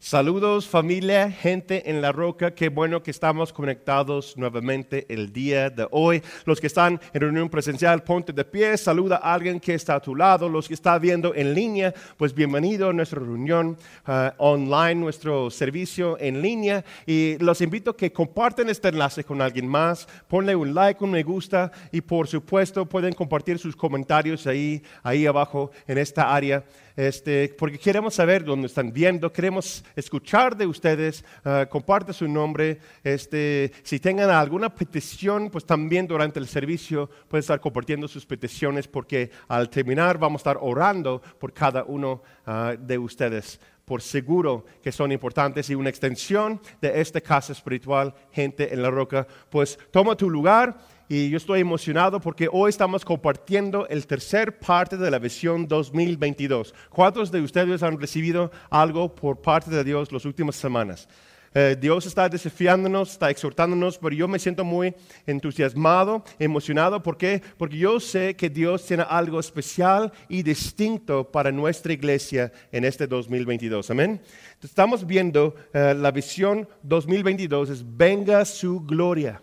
Saludos familia, gente en la roca, qué bueno que estamos conectados nuevamente el día de hoy. Los que están en reunión presencial, ponte de pie, saluda a alguien que está a tu lado. Los que están viendo en línea, pues bienvenido a nuestra reunión uh, online, nuestro servicio en línea. Y los invito a que compartan este enlace con alguien más, ponle un like, un me gusta y por supuesto pueden compartir sus comentarios ahí, ahí abajo en esta área este, porque queremos saber dónde están viendo, queremos escuchar de ustedes, uh, comparte su nombre, este, si tengan alguna petición, pues también durante el servicio pueden estar compartiendo sus peticiones, porque al terminar vamos a estar orando por cada uno uh, de ustedes. Por seguro que son importantes y una extensión de esta casa espiritual, gente en la roca, pues toma tu lugar y yo estoy emocionado porque hoy estamos compartiendo el tercer parte de la visión 2022. ¿Cuántos de ustedes han recibido algo por parte de Dios las últimas semanas? Eh, Dios está desafiándonos, está exhortándonos, pero yo me siento muy entusiasmado, emocionado. ¿Por qué? Porque yo sé que Dios tiene algo especial y distinto para nuestra iglesia en este 2022. Amén. Estamos viendo eh, la visión 2022, es venga su gloria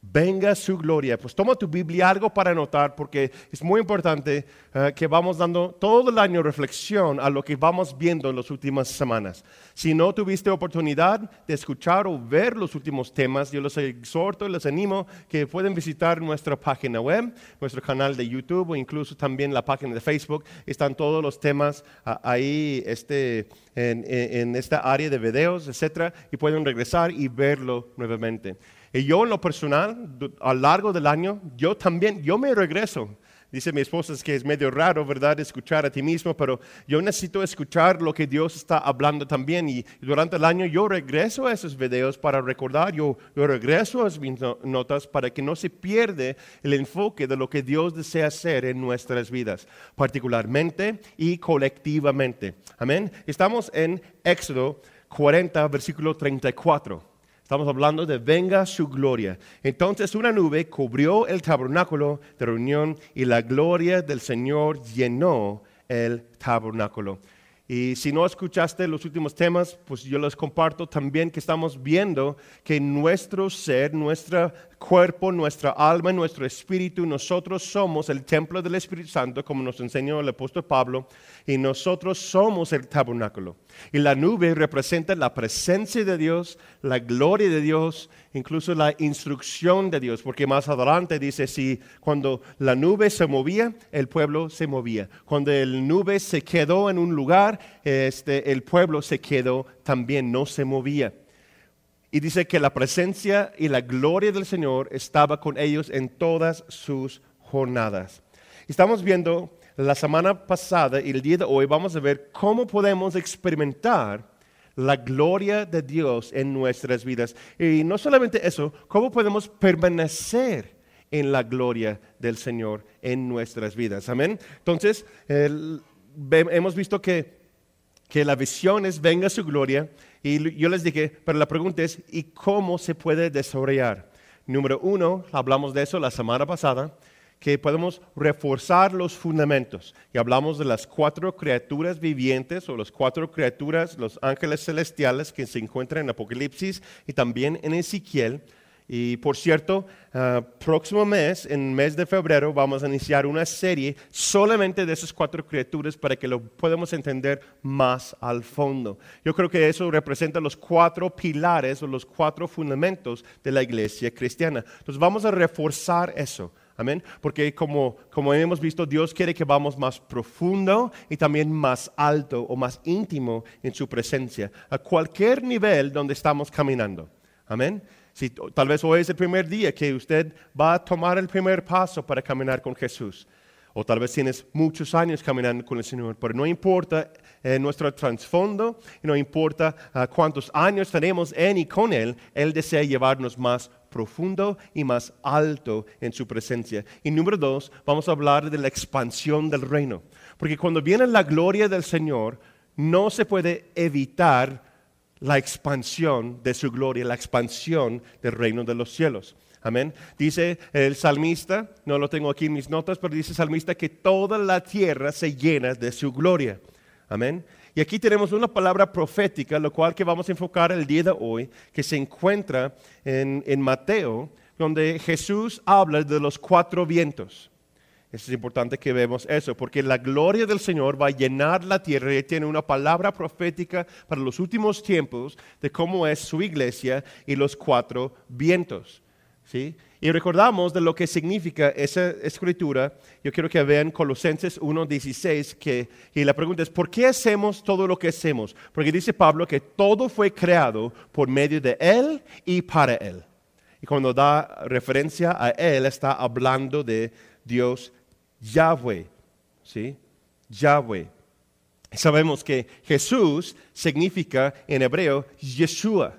venga su gloria. Pues toma tu Biblia algo para anotar porque es muy importante eh, que vamos dando todo el año reflexión a lo que vamos viendo en las últimas semanas. Si no tuviste oportunidad de escuchar o ver los últimos temas, yo los exhorto y les animo que pueden visitar nuestra página web, nuestro canal de YouTube o incluso también la página de Facebook. Están todos los temas ah, ahí este, en esta área de videos, etcétera, y pueden regresar y verlo nuevamente. Y yo en lo personal, a lo largo del año, yo también, yo me regreso. Dice mi esposa que es medio raro, ¿verdad?, escuchar a ti mismo, pero yo necesito escuchar lo que Dios está hablando también. Y durante el año yo regreso a esos videos para recordar, yo, yo regreso a mis notas para que no se pierda el enfoque de lo que Dios desea hacer en nuestras vidas, particularmente y colectivamente. Amén. Estamos en Éxodo 40, versículo 34. Estamos hablando de venga su gloria. Entonces una nube cubrió el tabernáculo de reunión y la gloria del Señor llenó el tabernáculo. Y si no escuchaste los últimos temas, pues yo les comparto también que estamos viendo que nuestro ser, nuestro cuerpo, nuestra alma, nuestro espíritu, nosotros somos el templo del Espíritu Santo, como nos enseñó el apóstol Pablo, y nosotros somos el tabernáculo. Y la nube representa la presencia de Dios, la gloria de Dios, incluso la instrucción de Dios, porque más adelante dice, si cuando la nube se movía, el pueblo se movía. Cuando el nube se quedó en un lugar, este, el pueblo se quedó también, no se movía. Y dice que la presencia y la gloria del Señor estaba con ellos en todas sus jornadas. Estamos viendo la semana pasada y el día de hoy vamos a ver cómo podemos experimentar la gloria de Dios en nuestras vidas. Y no solamente eso, cómo podemos permanecer en la gloria del Señor en nuestras vidas. Amén. Entonces, hemos visto que, que la visión es venga su gloria. Y yo les dije, pero la pregunta es, ¿y cómo se puede desarrollar? Número uno, hablamos de eso la semana pasada que podemos reforzar los fundamentos. Y hablamos de las cuatro criaturas vivientes o las cuatro criaturas, los ángeles celestiales que se encuentran en Apocalipsis y también en Ezequiel. Y por cierto, uh, próximo mes, en mes de febrero, vamos a iniciar una serie solamente de esas cuatro criaturas para que lo podamos entender más al fondo. Yo creo que eso representa los cuatro pilares o los cuatro fundamentos de la iglesia cristiana. Entonces vamos a reforzar eso. Amén. Porque como, como hemos visto, Dios quiere que vamos más profundo y también más alto o más íntimo en su presencia, a cualquier nivel donde estamos caminando. Amén. Si, tal vez hoy es el primer día que usted va a tomar el primer paso para caminar con Jesús. O tal vez tienes muchos años caminando con el Señor, pero no importa eh, nuestro trasfondo, no importa uh, cuántos años tenemos en y con Él, Él desea llevarnos más profundo y más alto en su presencia. Y número dos, vamos a hablar de la expansión del reino. Porque cuando viene la gloria del Señor, no se puede evitar la expansión de su gloria, la expansión del reino de los cielos. Amén. Dice el salmista, no lo tengo aquí en mis notas, pero dice el salmista que toda la tierra se llena de su gloria. Amén. Y aquí tenemos una palabra profética, lo cual que vamos a enfocar el día de hoy, que se encuentra en, en Mateo, donde Jesús habla de los cuatro vientos. Es importante que vemos eso, porque la gloria del Señor va a llenar la tierra y tiene una palabra profética para los últimos tiempos de cómo es su iglesia y los cuatro vientos. ¿sí? Y recordamos de lo que significa esa escritura. Yo quiero que vean Colosenses 1.16, que, y la pregunta es, ¿por qué hacemos todo lo que hacemos? Porque dice Pablo que todo fue creado por medio de Él y para Él. Y cuando da referencia a Él, está hablando de Dios Yahweh. ¿Sí? Yahweh. Sabemos que Jesús significa en hebreo Yeshua.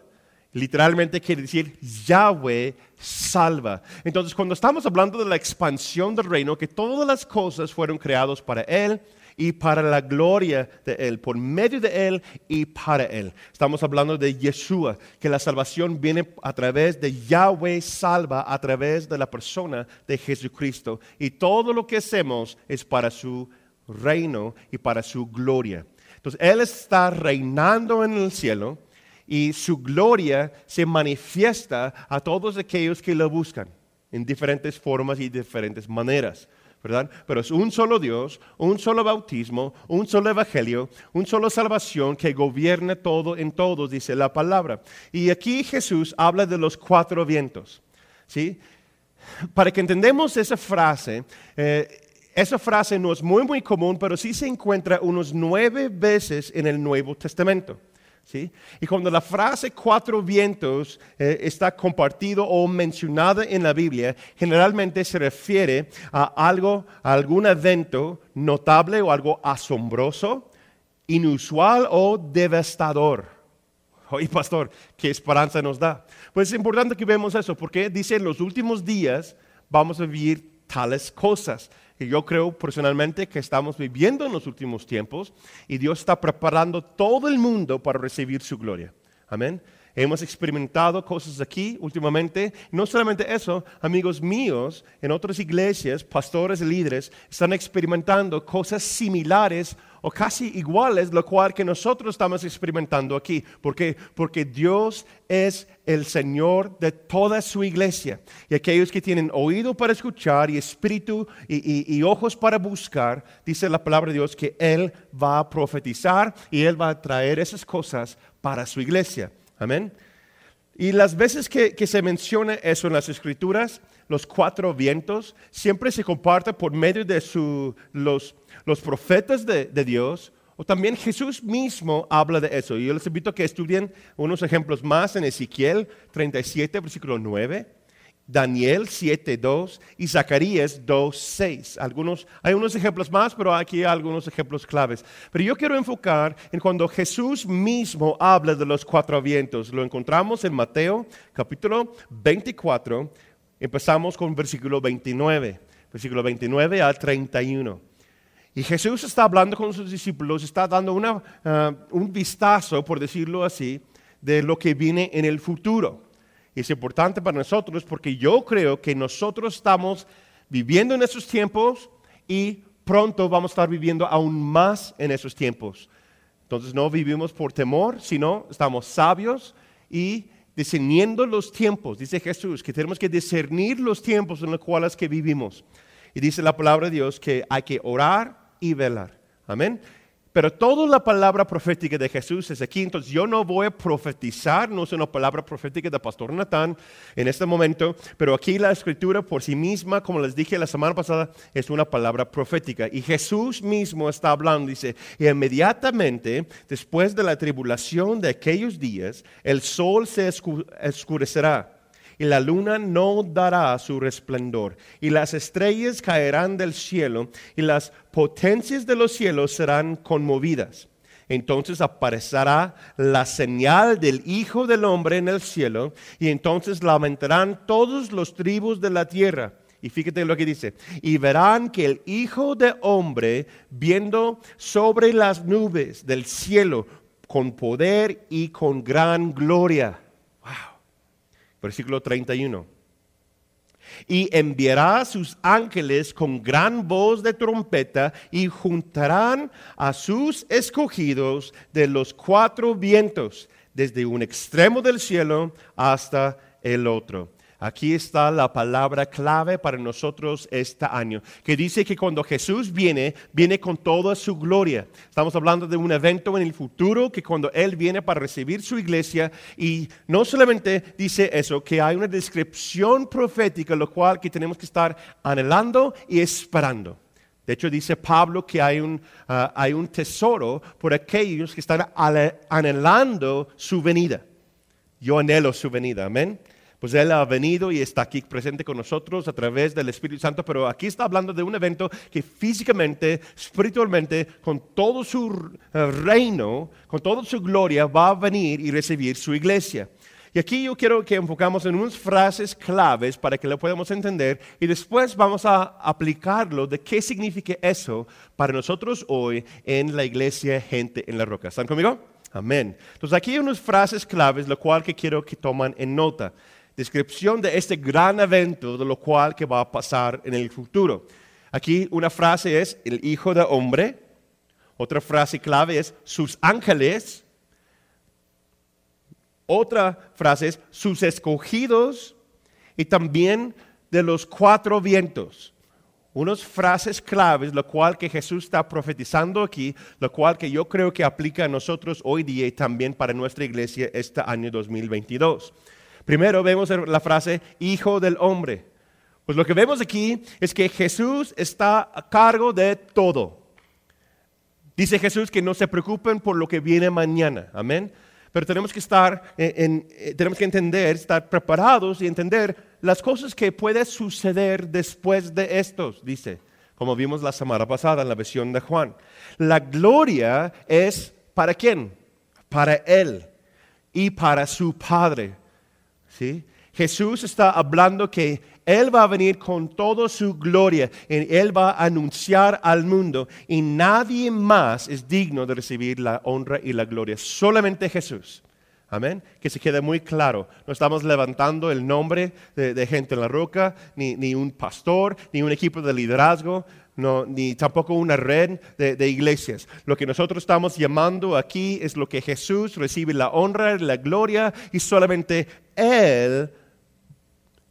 Literalmente quiere decir Yahweh salva. Entonces, cuando estamos hablando de la expansión del reino, que todas las cosas fueron creadas para Él y para la gloria de Él, por medio de Él y para Él. Estamos hablando de Yeshua, que la salvación viene a través de Yahweh salva, a través de la persona de Jesucristo. Y todo lo que hacemos es para su reino y para su gloria. Entonces, Él está reinando en el cielo y su gloria se manifiesta a todos aquellos que lo buscan en diferentes formas y diferentes maneras. Pero es un solo Dios, un solo bautismo, un solo evangelio, un solo salvación que gobierna todo en todos, dice la palabra. Y aquí Jesús habla de los cuatro vientos, ¿sí? Para que entendamos esa frase, eh, esa frase no es muy, muy común, pero sí se encuentra unos nueve veces en el Nuevo Testamento. Y cuando la frase cuatro vientos eh, está compartido o mencionada en la Biblia, generalmente se refiere a algo, a algún evento notable o algo asombroso, inusual o devastador. Oye, pastor, ¿qué esperanza nos da? Pues es importante que vemos eso, porque dice en los últimos días vamos a vivir tales cosas que yo creo personalmente que estamos viviendo en los últimos tiempos y Dios está preparando todo el mundo para recibir su gloria. Amén. Hemos experimentado cosas aquí últimamente. No solamente eso, amigos míos, en otras iglesias, pastores y líderes están experimentando cosas similares o casi iguales, lo cual que nosotros estamos experimentando aquí. ¿Por qué? Porque Dios es el Señor de toda su iglesia. Y aquellos que tienen oído para escuchar y espíritu y, y ojos para buscar, dice la palabra de Dios que Él va a profetizar y Él va a traer esas cosas para su iglesia. Amén. Y las veces que, se menciona eso en las escrituras, los cuatro vientos, siempre se comparte por medio de los, los profetas de, de, Dios, o también Jesús mismo habla de eso. Y yo les invito a que estudien unos ejemplos más en Ezequiel 37, versículo 9. Daniel 7.2 y Zacarías 2.6. Algunos, hay unos ejemplos más, pero aquí hay algunos ejemplos claves. Pero yo quiero enfocar en cuando Jesús mismo habla de los cuatro vientos. Lo encontramos en Mateo capítulo 24. Empezamos con versículo 29, versículo 29 al 31. Y Jesús está hablando con sus discípulos, está dando una, ah, un vistazo, por decirlo así, de lo que viene en el futuro es importante para nosotros porque yo creo que nosotros estamos viviendo en esos tiempos y pronto vamos a estar viviendo aún más en esos tiempos. Entonces no vivimos por temor, sino estamos sabios y discerniendo los tiempos. Dice Jesús que tenemos que discernir los tiempos en los cuales que vivimos. Y dice la palabra de Dios que hay que orar y velar. Amén. Pero toda la palabra profética de Jesús es aquí. Entonces yo no voy a profetizar, no es una palabra profética de Pastor Natán en este momento, pero aquí la escritura por sí misma, como les dije la semana pasada, es una palabra profética. Y Jesús mismo está hablando, dice, y inmediatamente después de la tribulación de aquellos días, el sol se oscurecerá y la luna no dará su resplandor, y las estrellas caerán del cielo, y las potencias de los cielos serán conmovidas. Entonces aparecerá la señal del Hijo del Hombre en el cielo, y entonces lamentarán todos los tribus de la tierra. Y fíjate lo que dice, y verán que el Hijo de Hombre, viendo sobre las nubes del cielo, con poder y con gran gloria versículo 31. y enviará a sus ángeles con gran voz de trompeta y juntarán a sus escogidos de los cuatro vientos, desde un extremo del cielo hasta el otro. Aquí está la palabra clave para nosotros este año, que dice que cuando Jesús viene, viene con toda su gloria. Estamos hablando de un evento en el futuro, que cuando Él viene para recibir su iglesia, y no solamente dice eso, que hay una descripción profética, lo cual que tenemos que estar anhelando y esperando. De hecho, dice Pablo que hay un, ah, hay un tesoro por aquellos que están anhelando su venida. Yo anhelo su venida, amén pues Él ha venido y está aquí presente con nosotros a través del Espíritu Santo, pero aquí está hablando de un evento que físicamente, espiritualmente, con todo su eh, reino, con toda su gloria, va a venir y recibir su iglesia. Y aquí yo quiero que enfocamos en unas frases claves para que lo podamos entender y después vamos a aplicarlo de qué significa eso para nosotros hoy en la iglesia Gente en la Roca. ¿Están conmigo? Amén. Entonces aquí hay unas frases claves, lo cual que quiero que tomen en nota descripción de este gran evento, de lo cual que va a pasar en el futuro. Aquí una frase es el Hijo de Hombre, otra frase clave es sus ángeles, otra frase es sus escogidos y también de los cuatro vientos. Unas frases claves, lo cual que Jesús está profetizando aquí, lo cual que yo creo que aplica a nosotros hoy día y también para nuestra iglesia este año 2022. Primero vemos la frase hijo del hombre. Pues lo que vemos aquí es que Jesús está a cargo de todo. Dice Jesús que no se preocupen por lo que viene mañana. Amén. Pero tenemos que estar, en, eh, tenemos que entender, estar preparados y entender las cosas que pueden suceder después de estos, dice, como vimos la semana pasada en la versión de Juan. La gloria es para quién? Para Él y para su Padre. Jesús está hablando que Él va a venir con toda su gloria y Él va a anunciar al mundo y nadie más es digno de recibir la honra y la gloria, solamente Jesús. Amén. Que se quede muy claro. No estamos levantando el nombre de, gente en la roca, ni, un pastor, ni un equipo de liderazgo, ni tampoco una red de, de, iglesias. Lo que nosotros estamos llamando aquí es lo que Jesús recibe la honra, la gloria y solamente Él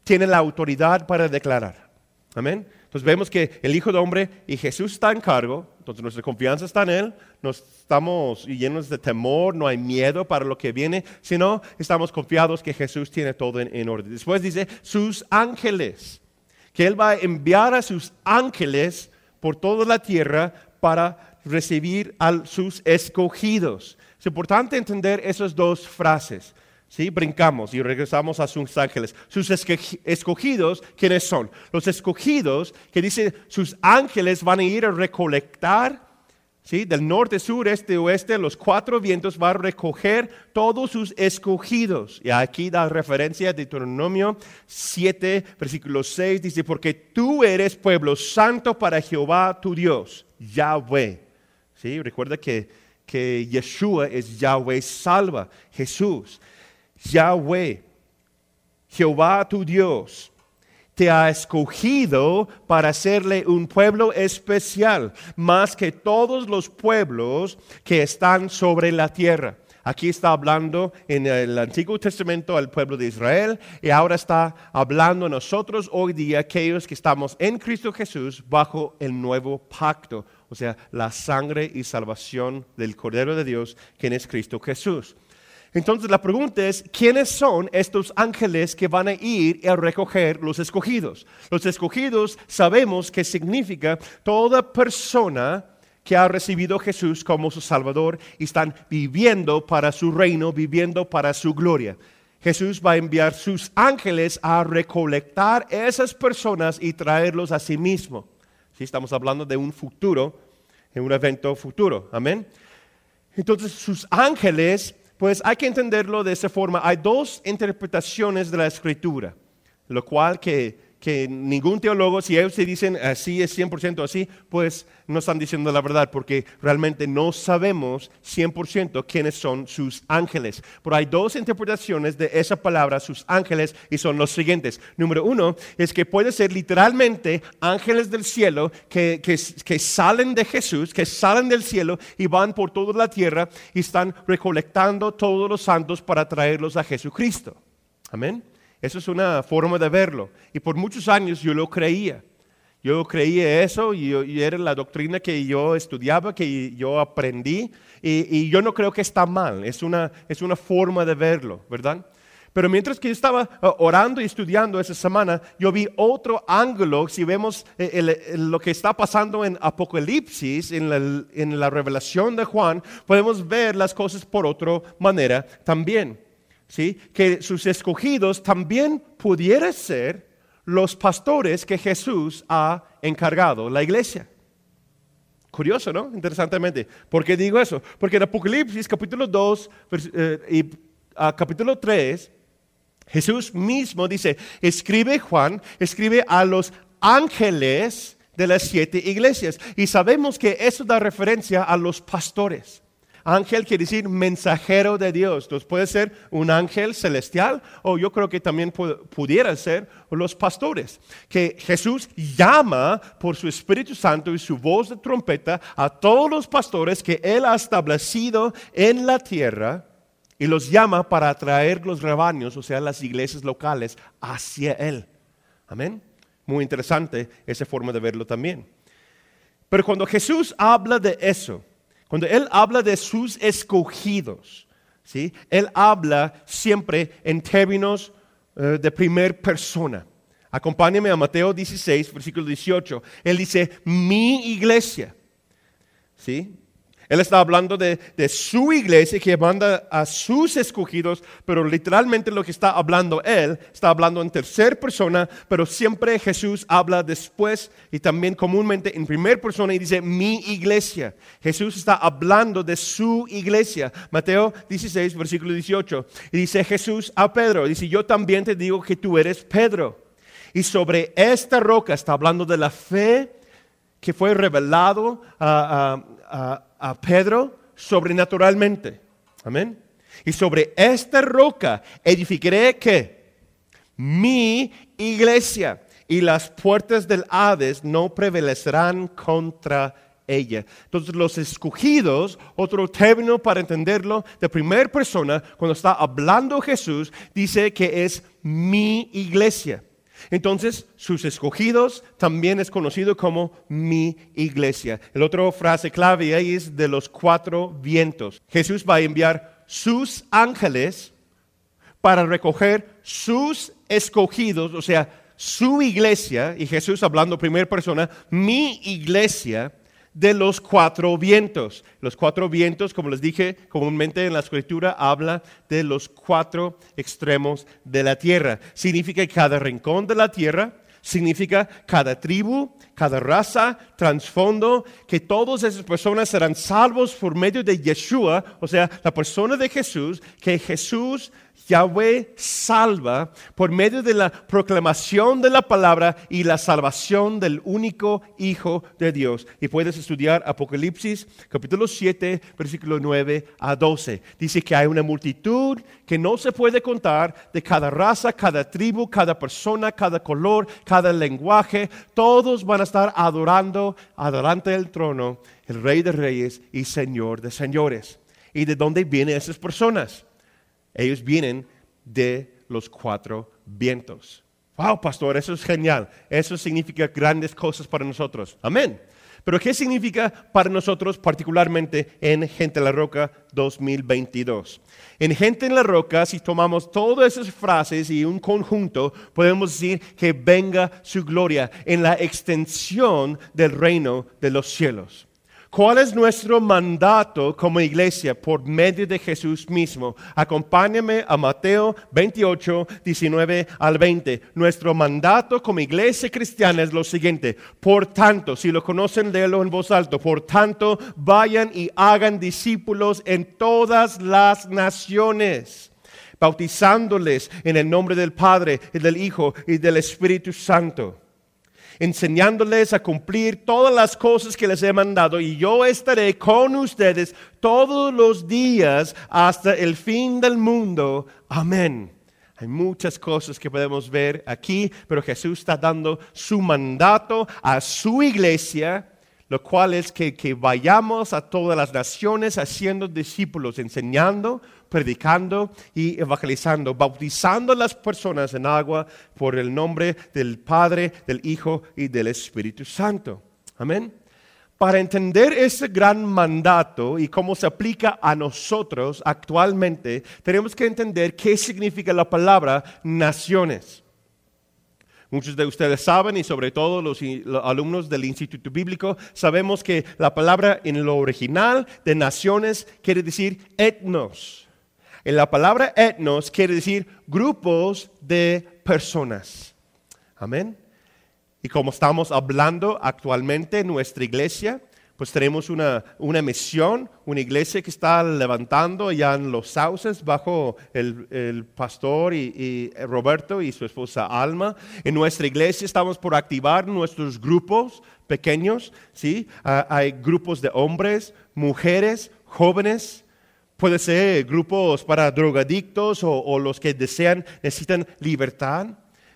tiene la autoridad para declarar. Amén. Entonces vemos que el Hijo de Hombre y Jesús está en cargo, entonces nuestra confianza está en Él, no estamos llenos de temor, no hay miedo para lo que viene, sino estamos confiados que Jesús tiene todo en, orden. Después dice sus ángeles, que Él va a enviar a sus ángeles por toda la tierra para recibir a sus escogidos. Es importante entender esas dos frases. ¿Sí? Brincamos y regresamos a sus ángeles. Sus escogidos, ¿quiénes son? Los escogidos que dice sus ángeles van a ir a recolectar, ¿sí? Del norte, sur, este, oeste, los cuatro vientos, van a recoger todos sus escogidos. Y aquí da referencia a Deuteronomio 7, versículo 6, dice, porque tú eres pueblo santo para Jehová tu Dios, Yahweh. ¿Sí? Recuerda que, que Yeshua es Yahweh salva, Jesús. Yahweh, Jehová tu Dios, te ha escogido para hacerle un pueblo especial, más que todos los pueblos que están sobre la tierra. Aquí está hablando en el Antiguo Testamento al pueblo de Israel y ahora está hablando a nosotros hoy día, aquellos que estamos en Cristo Jesús bajo el nuevo pacto, o sea, la sangre y salvación del Cordero de Dios, quien es Cristo Jesús. Entonces la pregunta es, ¿quiénes son estos ángeles que van a ir a recoger los escogidos? Los escogidos sabemos que significa toda persona que ha recibido a Jesús como su Salvador y están viviendo para su reino, viviendo para su gloria. Jesús va a enviar sus ángeles a recolectar esas personas y traerlos a sí mismo. Si estamos hablando de un futuro, de un evento futuro. Amén. Entonces sus ángeles pues hay que entenderlo de esa forma. Hay dos interpretaciones de la escritura, lo cual que, que ningún teólogo, si ellos se dicen así es 100% así, pues no están diciendo la verdad porque realmente no sabemos 100% quiénes son sus ángeles. Pero hay dos interpretaciones de esa palabra, sus ángeles, y son los siguientes. Número uno es que puede ser literalmente ángeles del cielo que, que salen de Jesús, que salen del cielo y van por toda la tierra y están recolectando todos los santos para traerlos a Jesucristo. Amén. Eso es una forma de verlo. Y por muchos años yo lo creía. Yo creía eso y, era la doctrina que yo estudiaba, que yo aprendí. Y, yo no creo que está mal. Es una, es una forma de verlo, ¿verdad? Pero mientras que yo estaba uh, orando y estudiando esa semana, yo vi otro ángulo. Si vemos eh, lo que está pasando en Apocalipsis, en la, en la revelación de Juan, podemos ver las cosas por otra manera también. ¿Sí? que sus escogidos también pudieran ser los pastores que Jesús ha encargado, la iglesia. Curioso, ¿no? Interesantemente. ¿Por qué digo eso? Porque en Apocalipsis capítulo 2 eh, y capítulo 3, Jesús mismo dice, escribe Juan, escribe a los ángeles de las siete iglesias. Y sabemos que eso da referencia a los pastores. Ángel quiere decir mensajero de Dios. Entonces puede ser un ángel celestial o yo creo que también pudiera ser los pastores. Que Jesús llama por su Espíritu Santo y su voz de trompeta a todos los pastores que Él ha establecido en la tierra y los llama para atraer los rebaños, o sea, las iglesias locales, hacia Él. Amén. Muy interesante esa forma de verlo también. Pero cuando Jesús habla de eso, cuando Él habla de sus escogidos, ¿sí? Él habla siempre en términos eh, de primer persona. Acompáñame a Mateo 16, versículo 18. Él dice, mi iglesia. ¿Sí? Él está hablando de, su iglesia que manda a sus escogidos, pero literalmente lo que está hablando él, está hablando en tercera persona, pero siempre Jesús habla después y también comúnmente en primera persona y dice mi iglesia. Jesús está hablando de su iglesia. Mateo 16, versículo 18. Y dice Jesús a Pedro, dice yo también te digo que tú eres Pedro. Y sobre esta roca está hablando de la fe que fue revelado a a Pedro sobrenaturalmente. Amén. Y sobre esta roca edificaré que mi iglesia y las puertas del Hades no prevalecerán contra ella. Entonces los escogidos, otro término para entenderlo de primera persona, cuando está hablando Jesús, dice que es mi iglesia. Entonces, sus escogidos también es conocido como mi iglesia. El otro frase clave ahí es de los cuatro vientos. Jesús va a enviar sus ángeles para recoger sus escogidos, o sea, su iglesia, y Jesús hablando primera persona, mi iglesia, de los cuatro vientos. Los cuatro vientos, como les dije, comúnmente en la escritura habla de los cuatro extremos de la tierra. Significa cada rincón de la tierra, significa cada tribu, cada raza, trasfondo, que todas esas personas serán salvos por medio de Yeshua, o sea, la persona de Jesús, que Jesús Yahweh salva por medio de la proclamación de la palabra y la salvación del único Hijo de Dios. Y puedes estudiar Apocalipsis capítulo 7, versículo 9 a 12. Dice que hay una multitud que no se puede contar de cada raza, cada tribu, cada persona, cada color, cada lenguaje. Todos van a estar adorando, adorante del trono, el Rey de Reyes y Señor de Señores. ¿Y de dónde vienen esas personas? Ellos vienen de los cuatro vientos. Wow, pastor, eso es genial. Eso significa grandes cosas para nosotros. Amén. Pero ¿qué significa para nosotros particularmente en Gente en la Roca 2022? En Gente en la Roca, si tomamos todas esas frases y un conjunto, podemos decir que venga su gloria en la extensión del reino de los cielos. ¿Cuál es nuestro mandato como iglesia por medio de Jesús mismo? Acompáñame a Mateo 28, 19 al 20. Nuestro mandato como iglesia cristiana es lo siguiente. Por tanto, si lo conocen, léelo en voz alta. Por tanto, vayan y hagan discípulos en todas las naciones bautizándoles en el nombre del Padre y del Hijo y del Espíritu Santo, enseñándoles a cumplir todas las cosas que les he mandado y yo estaré con ustedes todos los días hasta el fin del mundo. Amén. Hay muchas cosas que podemos ver aquí, pero Jesús está dando su mandato a su iglesia lo cual es que, que, vayamos a todas las naciones haciendo discípulos, enseñando, predicando y evangelizando, bautizando a las personas en agua por el nombre del Padre, del Hijo y del Espíritu Santo. Amén. Para entender ese gran mandato y cómo se aplica a nosotros actualmente, tenemos que entender qué significa la palabra naciones. Muchos de ustedes saben, y sobre todo los, alumnos del Instituto Bíblico, sabemos que la palabra en lo original de naciones quiere decir etnos. En la palabra etnos quiere decir grupos de personas. Amén. Y como estamos hablando actualmente en nuestra iglesia, pues tenemos una, una misión, una iglesia que está levantando ya en los sauces bajo el, pastor y, Roberto y su esposa Alma. En nuestra iglesia estamos por activar nuestros grupos pequeños, ¿sí? Ah, hay grupos de hombres, mujeres, jóvenes, puede ser grupos para drogadictos o, los que desean, necesitan libertad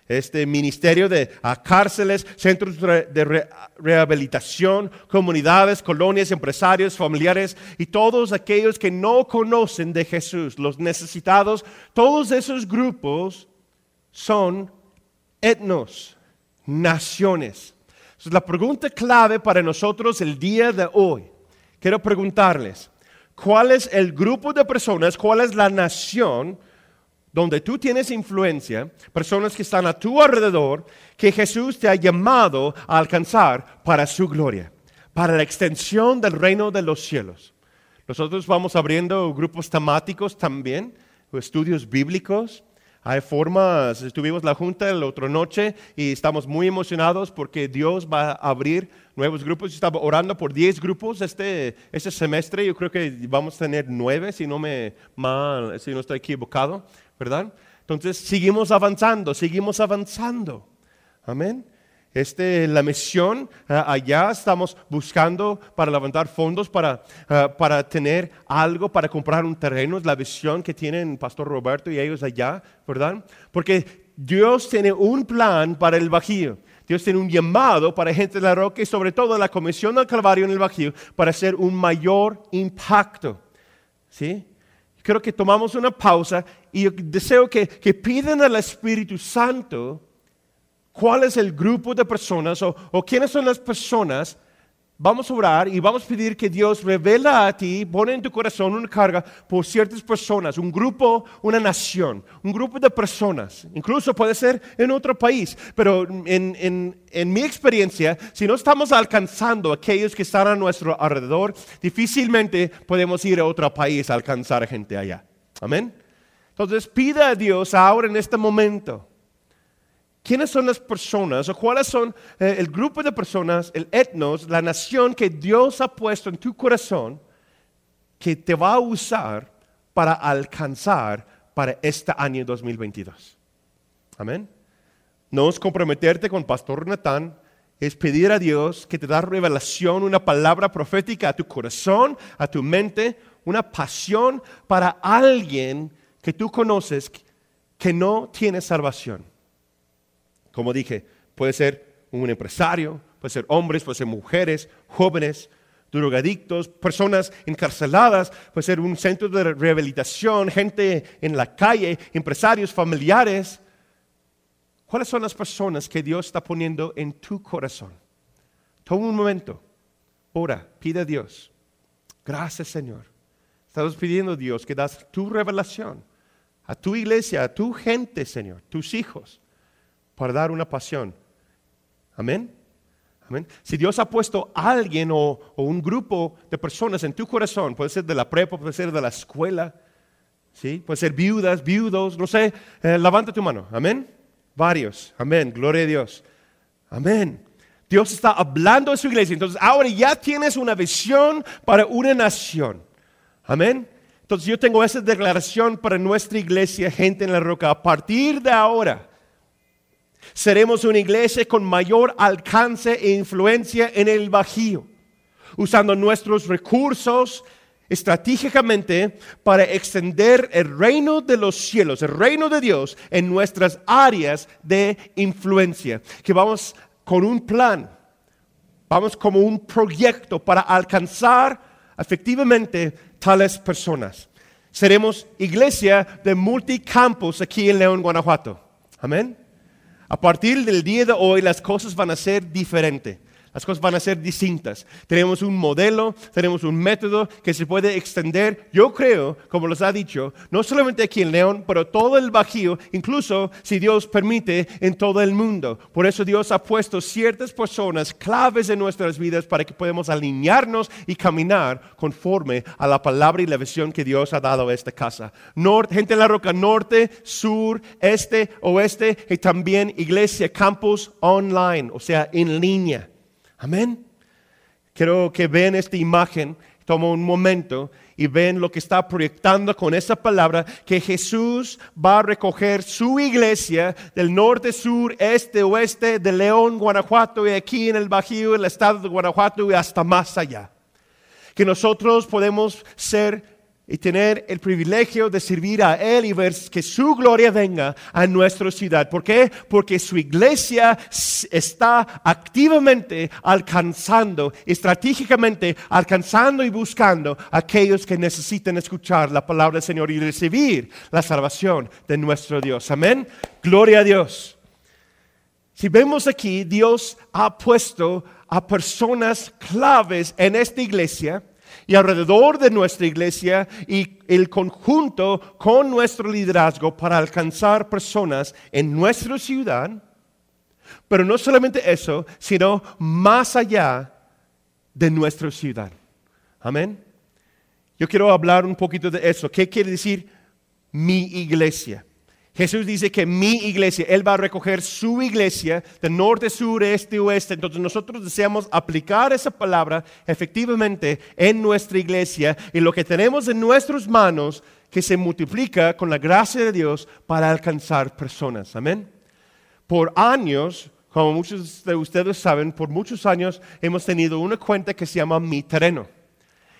este ministerio de cárceles, centros de rehabilitación, comunidades, colonias, empresarios, familiares y todos aquellos que no conocen de Jesús, los necesitados, todos esos grupos son etnos, naciones. es la pregunta clave para nosotros el día de hoy, quiero preguntarles, ¿cuál es el grupo de personas, cuál es la nación? donde tú tienes influencia, personas que están a tu alrededor, que Jesús te ha llamado a alcanzar para su gloria, para la extensión del reino de los cielos. Nosotros vamos abriendo grupos temáticos también, estudios bíblicos. Hay formas, estuvimos la junta la otra noche y estamos muy emocionados porque Dios va a abrir nuevos grupos. Estaba orando por 10 grupos este, este semestre. Yo creo que vamos a tener 9, si no, me, mal, si no estoy equivocado. ¿verdad? Entonces, seguimos avanzando, seguimos avanzando. Amén. Este, la misión, ah, allá estamos buscando para levantar fondos, para, ah, para tener algo, para comprar un terreno, es la visión que tienen Pastor Roberto y ellos allá, ¿verdad? Porque Dios tiene un plan para el Bajío. Dios tiene un llamado para gente de la roca y sobre todo la comisión del Calvario en el Bajío para hacer un mayor impacto. ¿Sí? Creo que tomamos una pausa y deseo que, que piden al Espíritu Santo cuál es el grupo de personas o, o quiénes son las personas Vamos a orar y vamos a pedir que Dios revela a ti, pone en tu corazón una carga por ciertas personas, un grupo, una nación, un grupo de personas. Incluso puede ser en otro país. Pero en, en mi experiencia, si no estamos alcanzando a aquellos que están a nuestro alrededor, difícilmente podemos ir a otro país a alcanzar a gente allá. Amén. Entonces pida a Dios ahora en este momento ¿Quiénes son las personas o cuáles son eh, el grupo de personas, el etnos, la nación que Dios ha puesto en tu corazón que te va a usar para alcanzar para este año 2022? Amén. No es comprometerte con Pastor Natán, es pedir a Dios que te da revelación, una palabra profética a tu corazón, a tu mente, una pasión para alguien que tú conoces que no tiene salvación. Como dije, puede ser un empresario, puede ser hombres, puede ser mujeres, jóvenes, drogadictos, personas encarceladas, puede ser un centro de rehabilitación, gente en la calle, empresarios, familiares. ¿Cuáles son las personas que Dios está poniendo en tu corazón? Toma un momento, ora, pide a Dios. Gracias Señor. Estamos pidiendo a Dios que das tu revelación a tu iglesia, a tu gente, Señor, tus hijos para dar una pasión. Amén. Amén. Si Dios ha puesto a alguien o, un grupo de personas en tu corazón, puede ser de la prepa, puede ser de la escuela, ¿sí? puede ser viudas, viudos, no sé, eh, levanta tu mano. Amén. Varios. Amén. Gloria a Dios. Amén. Dios está hablando a su iglesia. Entonces, ahora ya tienes una visión para una nación. Amén. Entonces yo tengo esa declaración para nuestra iglesia, gente en la roca. A partir de ahora, seremos una iglesia con mayor alcance e influencia en el Bajío, usando nuestros recursos estratégicamente para extender el reino de los cielos, el reino de Dios en nuestras áreas de influencia, que vamos con un plan, vamos como un proyecto para alcanzar efectivamente tales personas. Seremos iglesia de multicampos aquí en León, Guanajuato. Amén. A partir del día de hoy las cosas van a ser diferentes. Las cosas van a ser distintas. Tenemos un modelo, tenemos un método que se puede extender, yo creo, como les ha dicho, no solamente aquí en León, pero todo el Bajío, incluso si Dios permite, en todo el mundo. Por eso Dios ha puesto ciertas personas claves en nuestras vidas para que podamos alinearnos y caminar conforme a la palabra y la visión que Dios ha dado a esta casa. Norte, gente en la roca, norte, sur, este, oeste y también iglesia, campus online, o sea, en línea. Amén. Quiero que vean esta imagen, toma un momento y ven lo que está proyectando con esa palabra, que Jesús va a recoger su iglesia del norte, sur, este, oeste, de León, Guanajuato y aquí en el Bajío, el estado de Guanajuato y hasta más allá. Que nosotros podemos ser y tener el privilegio de servir a Él y ver que su gloria venga a nuestra ciudad. ¿Por qué? Porque su iglesia está activamente alcanzando, estratégicamente alcanzando y buscando a aquellos que necesitan escuchar la palabra del Señor y recibir la salvación de nuestro Dios. Amén. Gloria a Dios. Si vemos aquí, Dios ha puesto a personas claves en esta iglesia y alrededor de nuestra iglesia y el conjunto con nuestro liderazgo para alcanzar personas en nuestra ciudad. Pero no solamente eso, sino más allá de nuestra ciudad. Amén. Yo quiero hablar un poquito de eso. ¿Qué quiere decir mi iglesia? Jesús dice que mi iglesia, Él va a recoger su iglesia de norte, sur, este, oeste. Entonces nosotros deseamos aplicar esa palabra efectivamente en nuestra iglesia y lo que tenemos en nuestras manos que se multiplica con la gracia de Dios para alcanzar personas. Amén. Por años, como muchos de ustedes saben, por muchos años hemos tenido una cuenta que se llama Mi Terreno.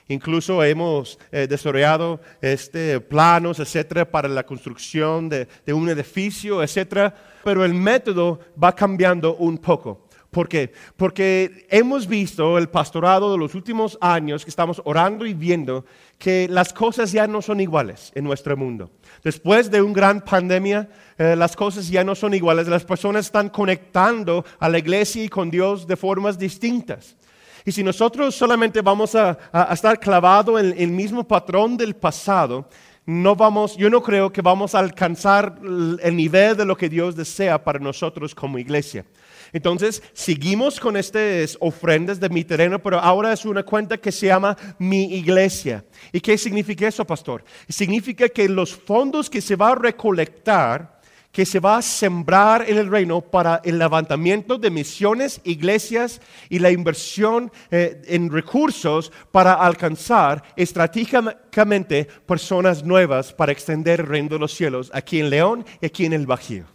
Incluso hemos eh, desarrollado este, planos, etcétera, para la construcción de, un edificio, etcétera. Pero el método va cambiando un poco. ¿Por qué? Porque hemos visto el pastorado de los últimos años que estamos orando y viendo que las cosas ya no son iguales en nuestro mundo. Después de una gran pandemia, eh, las cosas ya no son iguales. Las personas están conectando a la iglesia y con Dios de formas distintas. Y si nosotros solamente vamos a, estar clavados en el mismo patrón del pasado, no vamos, yo no creo que vamos a alcanzar el nivel de lo que Dios desea para nosotros como iglesia. Entonces, seguimos con estas ofrendas de mi terreno, pero ahora es una cuenta que se llama mi iglesia. ¿Y qué significa eso, pastor? Significa que los fondos que se va a recolectar que se va a sembrar en el reino para el levantamiento de misiones, iglesias y la inversión eh, en recursos para alcanzar estratégicamente personas nuevas para extender el reino de los cielos aquí en León y aquí en el Bajío.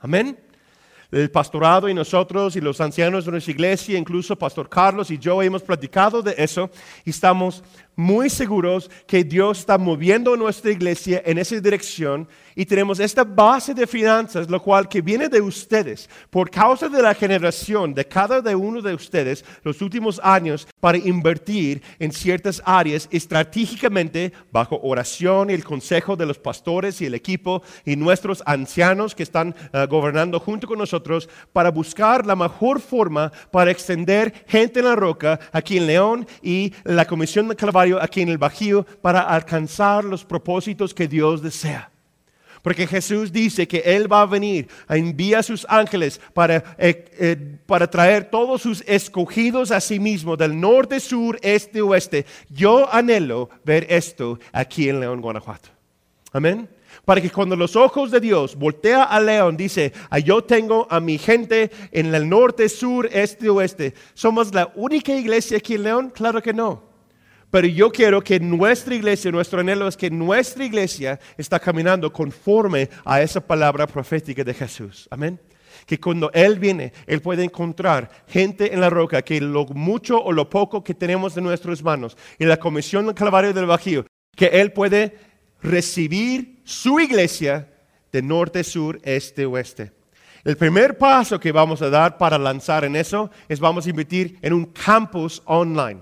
Amén el pastorado y nosotros y los ancianos de nuestra iglesia, incluso Pastor Carlos y yo hemos platicado de eso y estamos muy seguros que Dios está moviendo nuestra iglesia en esa dirección. Y tenemos esta base de finanzas, lo cual que viene de ustedes, por causa de la generación de cada uno de ustedes los últimos años para invertir en ciertas áreas estratégicamente bajo oración y el consejo de los pastores y el equipo y nuestros ancianos que están eh, gobernando junto con nosotros para buscar la mejor forma para extender gente en la roca aquí en León y la Comisión de aquí en el Bajío para alcanzar los propósitos que Dios desea. Porque Jesús dice que Él va a venir, a enviar a sus ángeles para, eh, eh, para traer todos sus escogidos a sí mismo, del norte, sur, este, oeste. Yo anhelo ver esto aquí en León, Guanajuato. Amén. Para que cuando los ojos de Dios voltea a León, dice, ah, yo tengo a mi gente en el norte, sur, este, oeste. ¿Somos la única iglesia aquí en León? Claro que no. Pero yo quiero que nuestra iglesia, nuestro anhelo es que nuestra iglesia está caminando conforme a esa palabra profética de Jesús. Amén. Que cuando Él viene, Él puede encontrar gente en la roca que lo mucho o lo poco que tenemos de nuestras manos, en la comisión del Calvario del Bajío, que Él puede recibir su iglesia de norte, sur, este, oeste. El primer paso que vamos a dar para lanzar en eso es vamos a invertir en un campus online.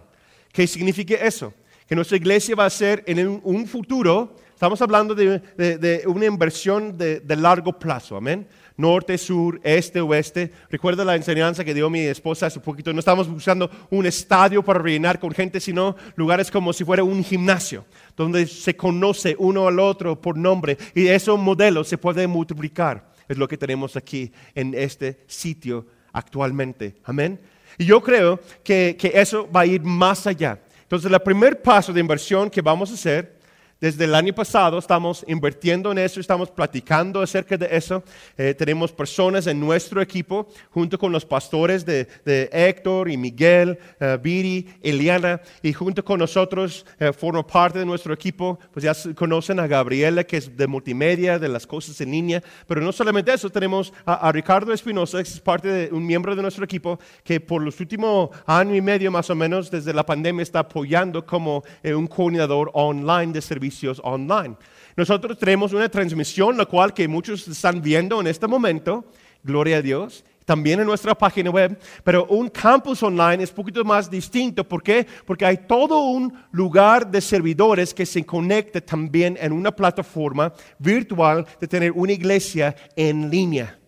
¿Qué significa eso? Que nuestra iglesia va a ser en un, futuro, estamos hablando de, una inversión de, largo plazo, amén. Norte, sur, este, oeste. Recuerda la enseñanza que dio mi esposa hace poquito. No estamos buscando un estadio para rellenar con gente, sino lugares como si fuera un gimnasio, donde se conoce uno al otro por nombre y esos modelos se pueden multiplicar. Es lo que tenemos aquí en este sitio actualmente. Amén. Y yo creo que, eso va a ir más allá. Entonces, el primer paso de inversión que vamos a hacer desde el año pasado estamos invirtiendo en eso, estamos platicando acerca de eso. Eh, tenemos personas en nuestro equipo, junto con los pastores de, Héctor y Miguel, uh, Viri, Eliana, y junto con nosotros eh, forman parte de nuestro equipo. Pues ya conocen a Gabriela, que es de multimedia, de las cosas en línea. Pero no solamente eso, tenemos a, Ricardo Espinosa, que es parte de un miembro de nuestro equipo, que por los últimos año y medio más o menos, desde la pandemia, está apoyando como un coordinador online de servicios online. Nosotros tenemos una transmisión, la cual que muchos están viendo en este momento, gloria a Dios, también en nuestra página web, pero un campus online es un poquito más distinto. ¿Por qué? Porque hay todo un lugar de servidores que se conecta también en una plataforma virtual de tener una iglesia en línea.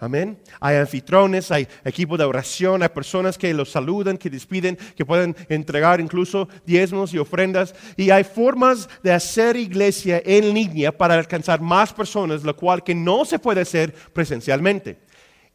Amén. Hay anfitrones, hay equipos de oración, hay personas que los saludan, que despiden, que pueden entregar incluso diezmos y ofrendas. Y hay formas de hacer iglesia en línea para alcanzar más personas, lo cual que no se puede hacer presencialmente.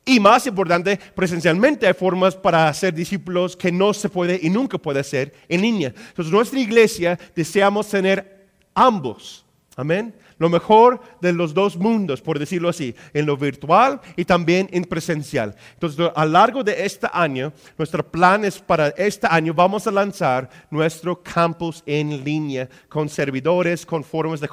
Y más importante, presencialmente hay formas para hacer discípulos que no se puede y nunca puede hacer en línea. Entonces nuestra iglesia deseamos tener ambos. Amén lo mejor de los dos mundos, por decirlo así, en lo virtual y también en presencial. Entonces, a lo largo de este año, nuestro plan es para este año, vamos a lanzar nuestro campus en línea con servidores, con formas de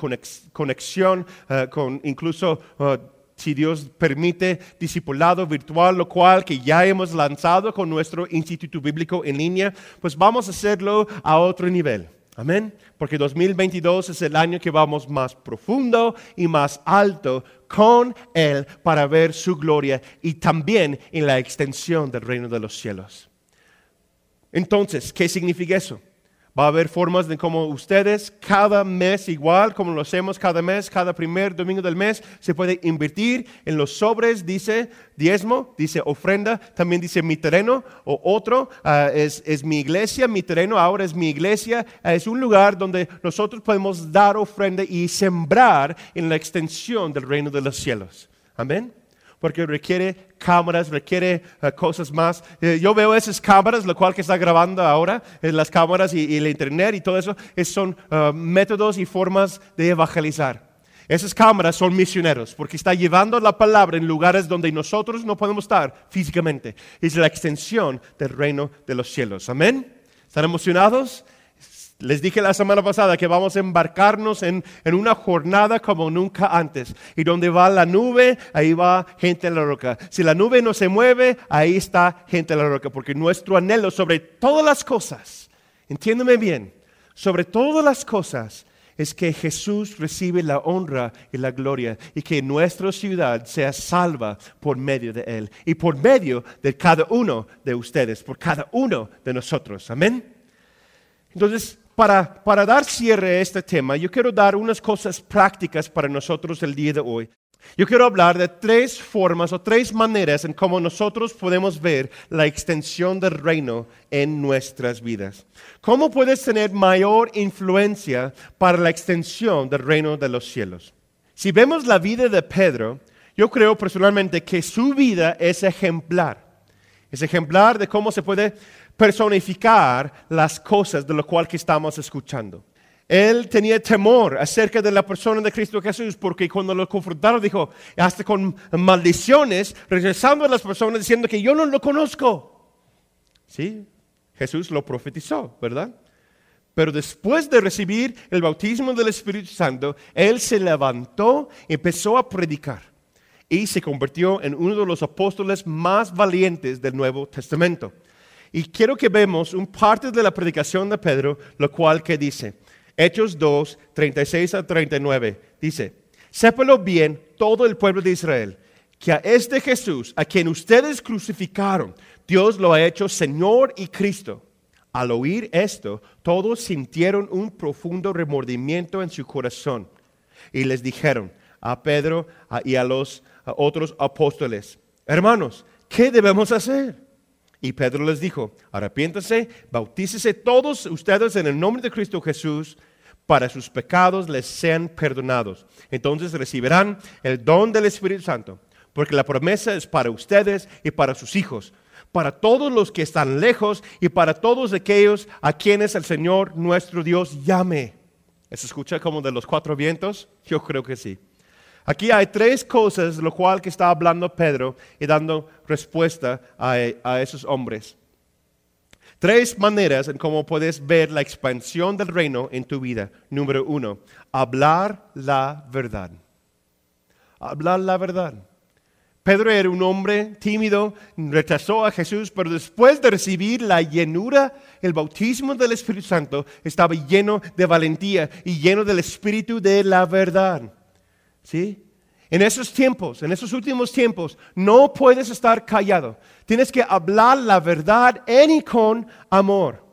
conexión, eh, con incluso... Eh, si Dios permite, discipulado virtual, lo cual que ya hemos lanzado con nuestro Instituto Bíblico en línea, pues vamos a hacerlo a otro nivel. Amén. Porque 2022 es el año que vamos más profundo y más alto con Él para ver su gloria y también en la extensión del reino de los cielos. Entonces, ¿qué significa eso? Va a haber formas de cómo ustedes cada mes, igual como lo hacemos cada mes, cada primer domingo del mes, se puede invertir en los sobres, dice diezmo, dice ofrenda, también dice mi terreno o otro, ah, es, es, mi iglesia, mi terreno ahora es mi iglesia, ah, es un lugar donde nosotros podemos dar ofrenda y sembrar en la extensión del reino de los cielos. Amén porque requiere cámaras, requiere eh, cosas más. Eh, yo veo esas cámaras, lo cual que está grabando ahora, eh, las cámaras y, el internet y todo eso, son métodos y formas de evangelizar. Esas cámaras son misioneros, porque está llevando la palabra en lugares donde nosotros no podemos estar físicamente. Es la extensión del reino de los cielos. Amén. ¿Están emocionados? Les dije la semana pasada que vamos a embarcarnos en, una jornada como nunca antes. Y donde va la nube, ahí va gente en la roca. Si la nube no se mueve, ahí está gente en la roca. Porque nuestro anhelo sobre todas las cosas, entiéndeme bien, sobre todas las cosas es que Jesús recibe la honra y la gloria y que nuestra ciudad sea salva por medio de Él y por medio de cada uno de ustedes, por cada uno de nosotros. Amén. Entonces, para, dar cierre a este tema, yo quiero dar unas cosas prácticas para nosotros el día de hoy. Yo quiero hablar de tres formas o tres maneras en cómo nosotros podemos ver la extensión del reino en nuestras vidas. ¿Cómo puedes tener mayor influencia para la extensión del reino de los cielos? Si vemos la vida de Pedro, yo creo personalmente que su vida es ejemplar. Es ejemplar de cómo se puede personificar las cosas de lo cual que estamos escuchando. Él tenía temor acerca de la persona de Cristo Jesús porque cuando lo confrontaron dijo, hasta con maldiciones, regresando a las personas diciendo que yo no lo conozco. Sí, Jesús lo profetizó, ¿verdad? Pero después de recibir el bautismo del Espíritu Santo, él se levantó, empezó a predicar y se convirtió en uno de los apóstoles más valientes del Nuevo Testamento. Y quiero que vemos un parte de la predicación de Pedro, lo cual que dice, Hechos 2, 36 a 39, dice, sépalo bien todo el pueblo de Israel, que a este Jesús, a quien ustedes crucificaron, Dios lo ha hecho Señor y Cristo. Al oír esto, todos sintieron un profundo remordimiento en su corazón y les dijeron a Pedro y a los otros apóstoles, hermanos, ¿qué debemos hacer? Y Pedro les dijo, arrepiéntanse, bautícese todos ustedes en el nombre de Cristo Jesús para sus pecados les sean perdonados. Entonces recibirán el don del Espíritu Santo, porque la promesa es para ustedes y para sus hijos, para todos los que están lejos y para todos aquellos a quienes el Señor nuestro Dios llame. ¿Se escucha como de los cuatro vientos? Yo creo que sí. Aquí hay tres cosas, lo cual que está hablando Pedro y dando respuesta a, a esos hombres. Tres maneras en cómo puedes ver la expansión del reino en tu vida. Número uno, hablar la verdad. Hablar la verdad. Pedro era un hombre tímido, rechazó a Jesús, pero después de recibir la llenura, el bautismo del Espíritu Santo, estaba lleno de valentía y lleno del Espíritu de la verdad. ¿Sí? En esos tiempos, en esos últimos tiempos, no puedes estar callado. Tienes que hablar la verdad y con amor.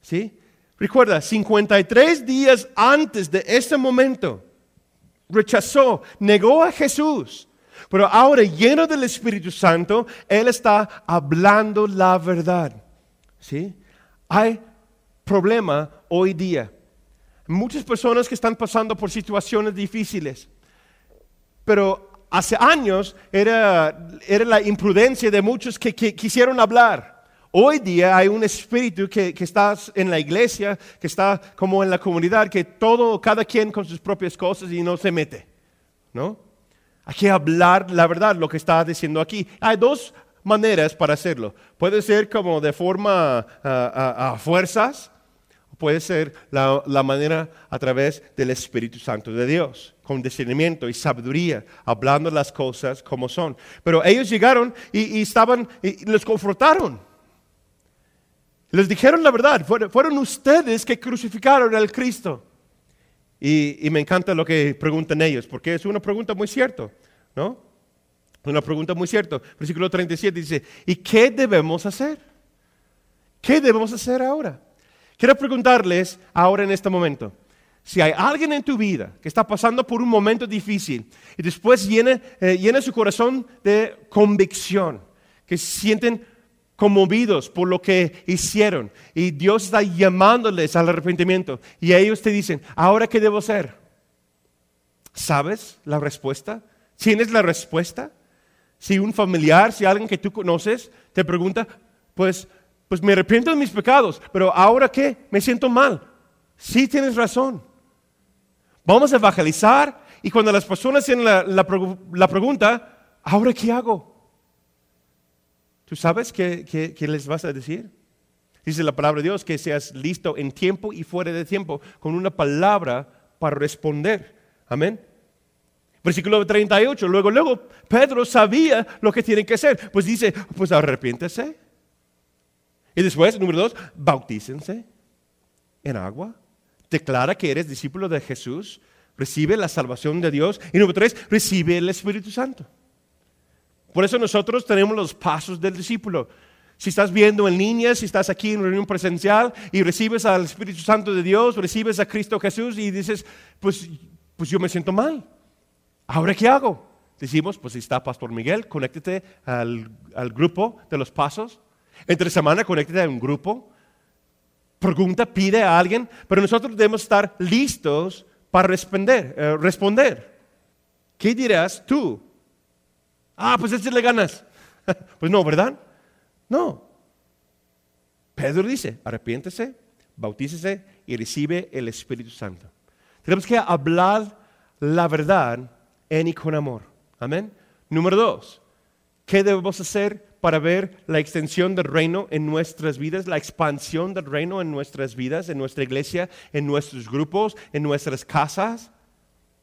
¿Sí? Recuerda, 53 días antes de ese momento, rechazó, negó a Jesús. Pero ahora, lleno del Espíritu Santo, Él está hablando la verdad. ¿Sí? Hay problema hoy día. Muchas personas que están pasando por situaciones difíciles. Pero hace años era, era la imprudencia de muchos que, quisieron hablar. Hoy día hay un espíritu que, que, está en la iglesia, que está como en la comunidad, que todo, cada quien con sus propias cosas y no se mete. ¿No? Hay que hablar la verdad, lo que está diciendo aquí. Hay dos maneras para hacerlo. Puede ser como de forma a fuerzas, puede ser la, manera a través del Espíritu Santo de Dios, con discernimiento y sabiduría, hablando las cosas como son. Pero ellos llegaron y, estaban, y les confrontaron. Les dijeron la verdad, fueron, ustedes que crucificaron al Cristo. Y, me encanta lo que preguntan ellos, porque es una pregunta muy cierta, ¿no? Una pregunta muy cierta. Versículo 37 dice, ¿y qué debemos hacer? ¿Qué debemos hacer ahora? Quiero preguntarles ahora en este momento, si hay alguien en tu vida que está pasando por un momento difícil y después llena, eh, llena su corazón de convicción, que se sienten conmovidos por lo que hicieron y Dios está llamándoles al arrepentimiento y ellos te dicen, ¿ahora qué debo hacer? ¿Sabes la respuesta? ¿Tienes la respuesta? Si un familiar, si alguien que tú conoces te pregunta, pues pues me arrepiento de mis pecados, pero ahora qué, me siento mal. Sí tienes razón. Vamos a evangelizar y cuando las personas tienen la, pregunta, ¿ahora qué hago? ¿Tú sabes qué, qué les vas a decir? Dice la palabra de Dios que seas listo en tiempo y fuera de tiempo, con una palabra para responder. Amén. Versículo 38, luego, luego, Pedro sabía lo que tiene que hacer. Pues dice, pues arrepiéntese y después, número dos, bautícense en agua. Declara que eres discípulo de Jesús. Recibe la salvación de Dios. Y número tres, recibe el Espíritu Santo. Por eso nosotros tenemos los pasos del discípulo. Si estás viendo en línea, si estás aquí en reunión presencial y recibes al Espíritu Santo de Dios, recibes a Cristo Jesús y dices, pues, pues yo me siento mal. ¿Ahora qué hago? Decimos, pues está Pastor Miguel, conéctate al, al grupo de los pasos entre semana, conéctate a un grupo, pregunta, pide a alguien, pero nosotros debemos estar listos para responder. Eh, responder. ¿Qué dirás tú? Ah, pues le ganas. pues no, ¿verdad? No. Pedro dice, arrepiéntese, bautícese y recibe el Espíritu Santo. Tenemos que hablar la verdad en y con amor. Amén. Número dos, ¿qué debemos hacer para ver la extensión del reino en nuestras vidas, la expansión del reino en nuestras vidas, en nuestra iglesia, en nuestros grupos, en nuestras casas?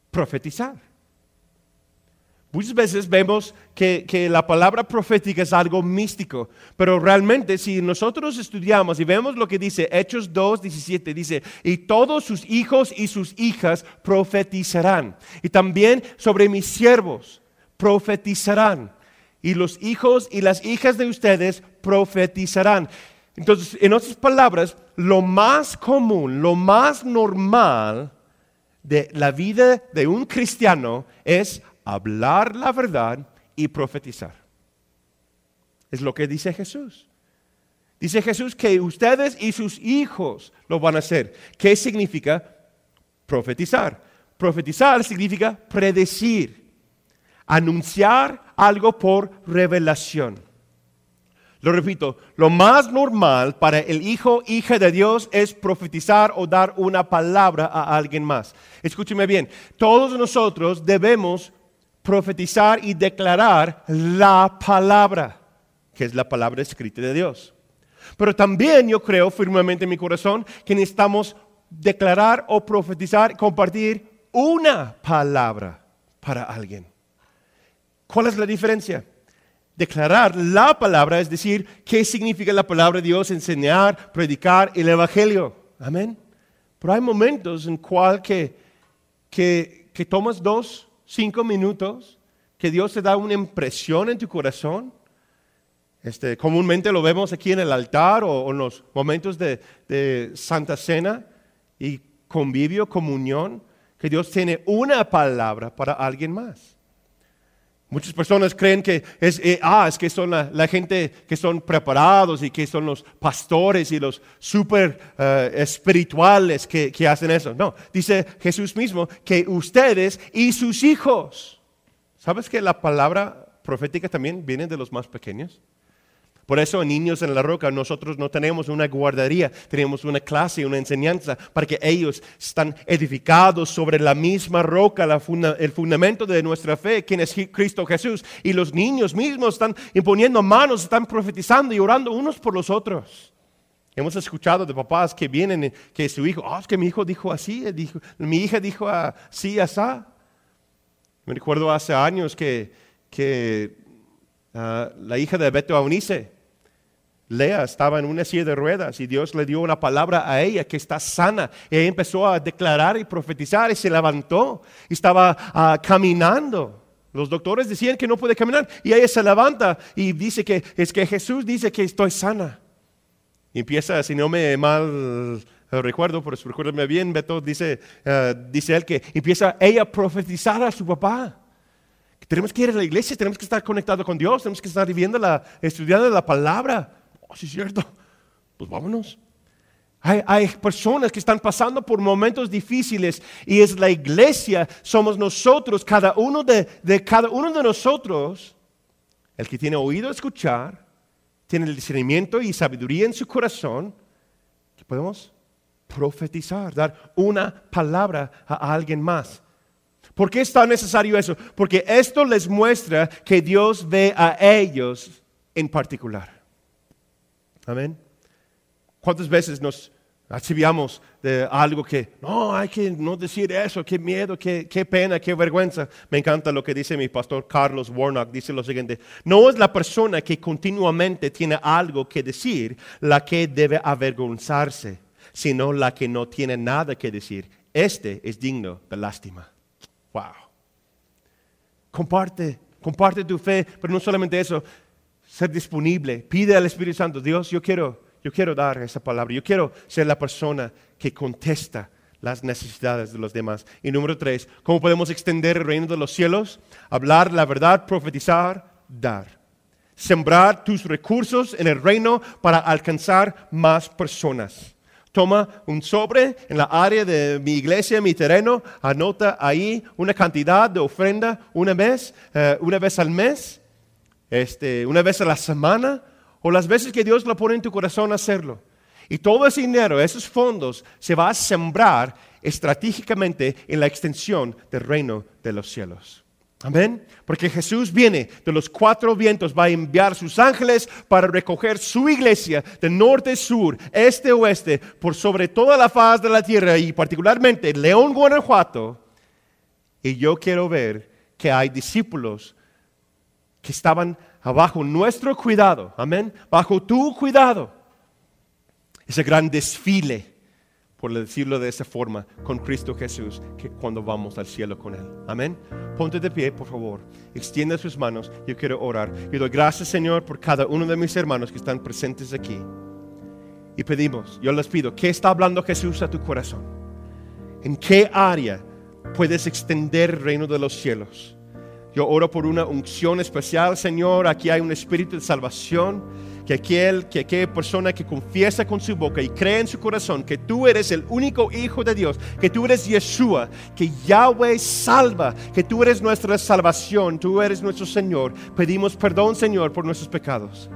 Profetizar. Muchas veces vemos que, la palabra profética es algo místico, pero realmente si nosotros estudiamos y vemos lo que dice Hechos 2, 17, dice, y todos sus hijos y sus hijas profetizarán. Y también sobre mis siervos profetizarán. Y los hijos y las hijas de ustedes profetizarán. Entonces, en otras palabras, lo más común, lo más normal de la vida de un cristiano es hablar la verdad y profetizar. Es lo que dice Jesús. Dice Jesús que ustedes y sus hijos lo van a hacer. ¿Qué significa profetizar? Profetizar significa predecir, anunciar algo por revelación. Lo repito, lo más normal para el hijo, hija de Dios es profetizar o dar una palabra a alguien más. Escúcheme bien, todos nosotros debemos profetizar y declarar la palabra, que es la palabra escrita de Dios. Pero también yo creo firmemente en mi corazón que necesitamos declarar o profetizar, compartir una palabra para alguien. ¿Cuál es la diferencia? Declarar la palabra, es decir, qué significa la palabra de Dios, enseñar, predicar el Evangelio. Amén. Pero hay momentos en cual que, que, que tomas dos cinco minutos, que Dios te da una impresión en tu corazón. Este, comúnmente lo vemos aquí en el altar o, en los momentos de, de Santa Cena y convivio, comunión, que Dios tiene una palabra para alguien más. Muchas personas creen que es, eh, ah, es que son la, gente que son preparados y que son los pastores y los super eh, espirituales que, que hacen eso. No, dice Jesús mismo que ustedes y sus hijos. ¿Sabes que la palabra profética también viene de los más pequeños? Por eso, Niños en la Roca, nosotros no tenemos una guardería, tenemos una clase, una enseñanza, para que ellos están edificados sobre la misma roca, el fundamento de nuestra fe, quien es Cristo Jesús. Y los niños mismos están imponiendo manos, están profetizando y orando unos por los otros. Hemos escuchado de papás que vienen, que su hijo, oh, es que mi hijo dijo así, dijo, mi hija dijo así, así. Me recuerdo hace años que, que ah, la hija de Beto Aunice, Lea estaba en una silla de ruedas y Dios le dio una palabra a ella que está sana. Y ella empezó a declarar y profetizar y se levantó y estaba ah, caminando. Los doctores decían que no puede caminar y ella se levanta y dice que es que Jesús dice que estoy sana. Y empieza, si no me mal recuerdo, pero recuérdame bien, Beto, dice, ah, dice él que empieza ella a profetizar a su papá. Tenemos que ir a la iglesia, tenemos que estar conectados con Dios, tenemos que estar viviendo la, estudiando la palabra. Oh, sí, es cierto. Pues vámonos. Hay, personas que están pasando por momentos difíciles y es la iglesia, somos nosotros, cada uno de, cada uno de nosotros, el que tiene oído escuchar, tiene el discernimiento y sabiduría en su corazón, que podemos profetizar, dar una palabra a alguien más. ¿Por qué es tan necesario eso? Porque esto les muestra que Dios ve a ellos en particular. Amén. ¿Cuántas veces nos archiviamos de algo que, no, hay que no decir eso, qué miedo, qué, qué, pena, qué vergüenza? Me encanta lo que dice mi pastor Carlos Warnock, dice lo siguiente, no es la persona que continuamente tiene algo que decir la que debe avergonzarse, sino la que no tiene nada que decir. Este es digno de lástima. Wow. Comparte, comparte tu fe, pero no solamente eso, ser disponible. Pide al Espíritu Santo, Dios, yo quiero, yo quiero dar esa palabra. Yo quiero ser la persona que contesta las necesidades de los demás. Y número tres, ¿cómo podemos extender el reino de los cielos? Hablar la verdad, profetizar, dar. Sembrar tus recursos en el reino para alcanzar más personas. Toma un sobre en la área de mi iglesia, mi terreno, anota ahí una cantidad de ofrenda una vez, eh, una vez al mes este, una vez a la semana o las veces que Dios lo pone en tu corazón hacerlo. Y todo ese dinero, esos fondos, se va a sembrar estratégicamente en la extensión del reino de los cielos. Amén. Porque Jesús viene de los cuatro vientos, va a enviar sus ángeles para recoger su iglesia de norte, sur, este, oeste, por sobre toda la faz de la tierra y particularmente León, Guanajuato. Y yo quiero ver que hay discípulos que estaban bajo nuestro cuidado, amén, bajo tu cuidado. Ese gran desfile por decirlo de esa forma, con Cristo Jesús, que cuando vamos al cielo con Él. Amén. Ponte de pie, por favor. Extiende sus manos. Yo quiero orar. Y doy gracias, Señor, por cada uno de mis hermanos que están presentes aquí. Y pedimos, yo les pido, ¿qué está hablando Jesús a tu corazón? ¿En qué área puedes extender el reino de los cielos? Yo oro por una unción especial, Señor. Aquí hay un espíritu de salvación que, aquel, que aquella persona que confiesa con su boca y cree en su corazón que tú eres el único Hijo de Dios, que tú eres Yeshua, que Yahweh salva, que tú eres nuestra salvación, tú eres nuestro Señor. Pedimos perdón, Señor, por nuestros pecados.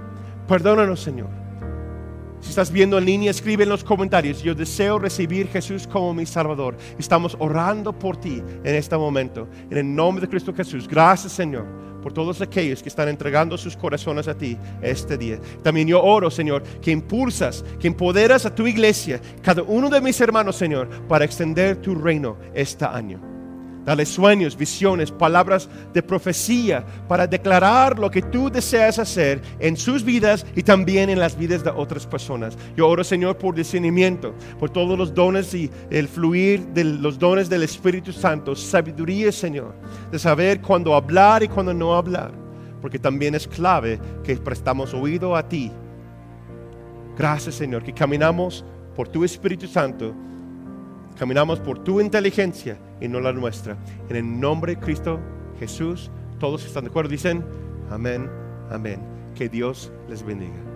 Perdónanos, Señor. Si estás viendo en línea, escribe en los comentarios. Yo deseo recibir Jesús como mi Salvador. Estamos orando por ti en este momento. En el nombre de Cristo Jesús. Gracias, Señor por todos aquellos que están entregando sus corazones a ti este día. También yo oro, Señor, que impulsas, que empoderas a tu iglesia, cada uno de mis hermanos, Señor, para extender tu reino este año. Dale sueños, visiones, palabras de profecía para declarar lo que tú deseas hacer en sus vidas y también en las vidas de otras personas. Yo oro, Señor, por discernimiento, por todos los dones y el fluir de los dones del Espíritu Santo, sabiduría, Señor, de saber cuándo hablar y cuándo no hablar, porque también es clave que prestamos oído a ti. Gracias, Señor, que caminamos por tu Espíritu Santo Caminamos por tu inteligencia y no la nuestra. En el nombre de Cristo Jesús, todos están de acuerdo, dicen amén, amén. Que Dios les bendiga.